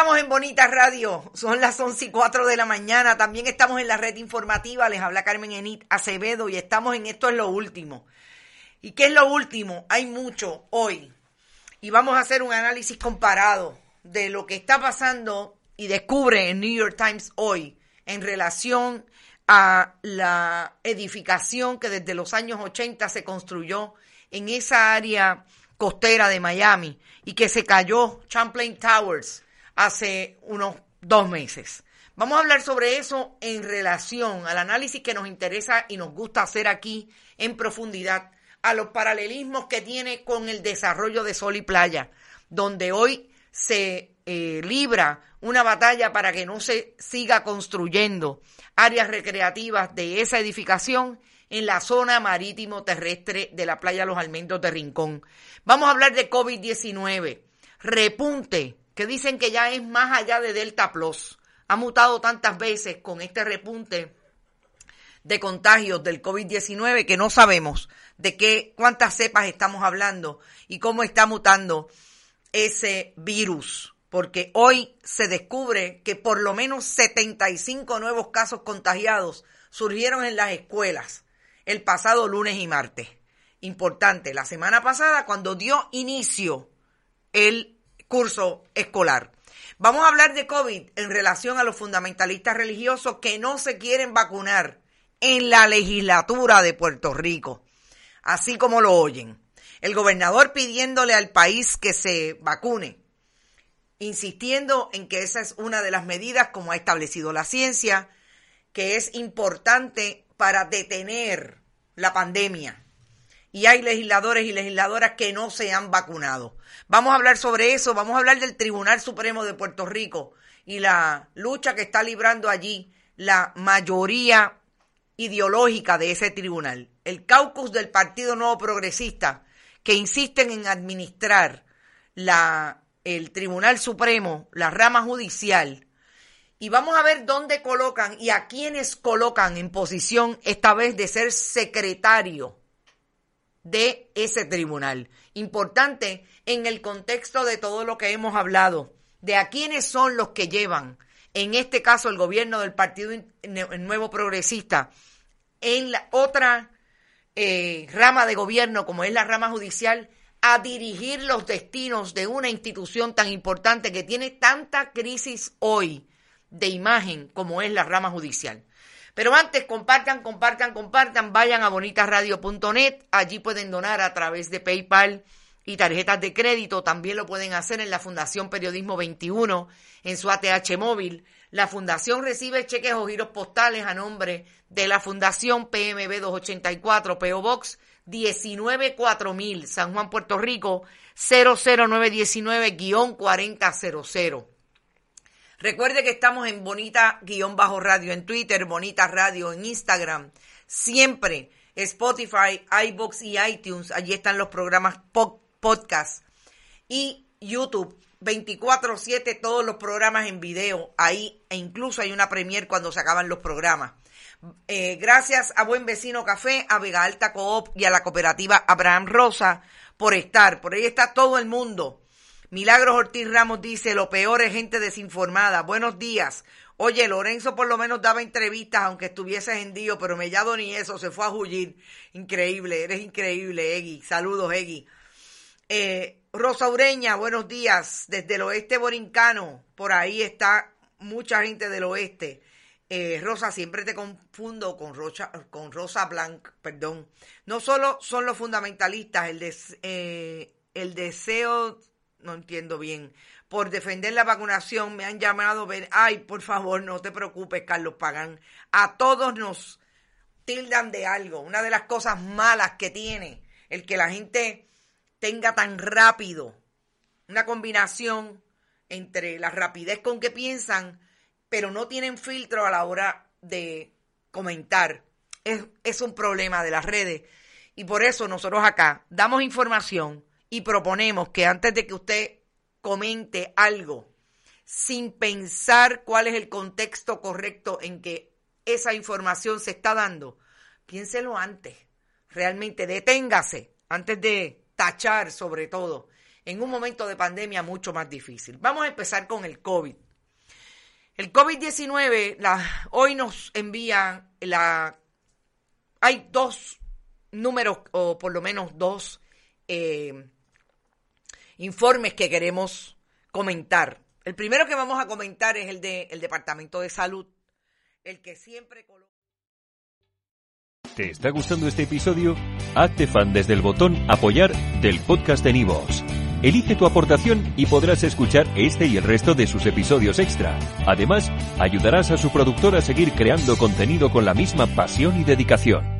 estamos en Bonita Radio, son las 11 y 4 de la mañana, también estamos en la red informativa, les habla Carmen Enit Acevedo y estamos en Esto es lo último. ¿Y qué es lo último? Hay mucho hoy. Y vamos a hacer un análisis comparado de lo que está pasando y descubre en New York Times hoy en relación a la edificación que desde los años 80 se construyó en esa área costera de Miami y que se cayó Champlain Towers hace unos dos meses. Vamos a hablar sobre eso en relación al análisis que nos interesa y nos gusta hacer aquí en profundidad, a los paralelismos que tiene con el desarrollo de Sol y Playa, donde hoy se eh, libra una batalla para que no se siga construyendo áreas recreativas de esa edificación en la zona marítimo terrestre de la playa Los Almendros de Rincón. Vamos a hablar de COVID-19, repunte que dicen que ya es más allá de Delta Plus. Ha mutado tantas veces con este repunte de contagios del COVID-19 que no sabemos de qué cuántas cepas estamos hablando y cómo está mutando ese virus, porque hoy se descubre que por lo menos 75 nuevos casos contagiados surgieron en las escuelas el pasado lunes y martes. Importante, la semana pasada cuando dio inicio el curso escolar. Vamos a hablar de COVID en relación a los fundamentalistas religiosos que no se quieren vacunar en la legislatura de Puerto Rico, así como lo oyen. El gobernador pidiéndole al país que se vacune, insistiendo en que esa es una de las medidas, como ha establecido la ciencia, que es importante para detener la pandemia y hay legisladores y legisladoras que no se han vacunado. Vamos a hablar sobre eso, vamos a hablar del Tribunal Supremo de Puerto Rico y la lucha que está librando allí la mayoría ideológica de ese tribunal, el caucus del Partido Nuevo Progresista, que insisten en administrar la, el Tribunal Supremo, la rama judicial, y vamos a ver dónde colocan y a quiénes colocan en posición esta vez de ser secretario de ese tribunal. Importante en el contexto de todo lo que hemos hablado, de a quiénes son los que llevan, en este caso el gobierno del Partido Nuevo Progresista, en la otra eh, rama de gobierno como es la rama judicial, a dirigir los destinos de una institución tan importante que tiene tanta crisis hoy de imagen como es la rama judicial. Pero antes, compartan, compartan, compartan, vayan a bonitasradio.net, allí pueden donar a través de PayPal y tarjetas de crédito, también lo pueden hacer en la Fundación Periodismo 21, en su ATH móvil. La Fundación recibe cheques o giros postales a nombre de la Fundación PMB 284, PO Box 194000, San Juan, Puerto Rico 00919-4000. Recuerde que estamos en Bonita-Radio en Twitter, Bonita Radio en Instagram. Siempre Spotify, iBox y iTunes. Allí están los programas podcast. Y YouTube, 24-7, todos los programas en video. Ahí, e incluso hay una premier cuando se acaban los programas. Eh, gracias a Buen Vecino Café, a Vega Alta Coop y a la cooperativa Abraham Rosa por estar. Por ahí está todo el mundo Milagros Ortiz Ramos dice, lo peor es gente desinformada. Buenos días. Oye, Lorenzo por lo menos daba entrevistas, aunque estuviese hendido, pero Mellado ni eso, se fue a huir. Increíble, eres increíble, Egui. Saludos, Egui. Eh, Rosa Ureña, buenos días. Desde el oeste borincano, por ahí está mucha gente del oeste. Eh, Rosa, siempre te confundo con, Rocha, con Rosa Blanc, perdón. No solo son los fundamentalistas, el, eh, el deseo no entiendo bien. Por defender la vacunación me han llamado, ver, ay, por favor, no te preocupes, Carlos Pagán. A todos nos tildan de algo. Una de las cosas malas que tiene el que la gente tenga tan rápido una combinación entre la rapidez con que piensan, pero no tienen filtro a la hora de comentar. Es, es un problema de las redes. Y por eso nosotros acá damos información y proponemos que antes de que usted comente algo, sin pensar cuál es el contexto correcto en que esa información se está dando, piénselo antes. Realmente deténgase antes de tachar sobre todo en un momento de pandemia mucho más difícil. Vamos a empezar con el COVID. El COVID-19 hoy nos envía la... Hay dos números, o por lo menos dos eh, informes que queremos comentar. El primero que vamos a comentar es el del Departamento de Salud, el que siempre. ¿Te está gustando este episodio? Hazte fan desde el botón apoyar del podcast de Nivos. Elige tu aportación y podrás escuchar este y el resto de sus episodios extra. Además, ayudarás a su productor a seguir creando contenido con la misma pasión y dedicación.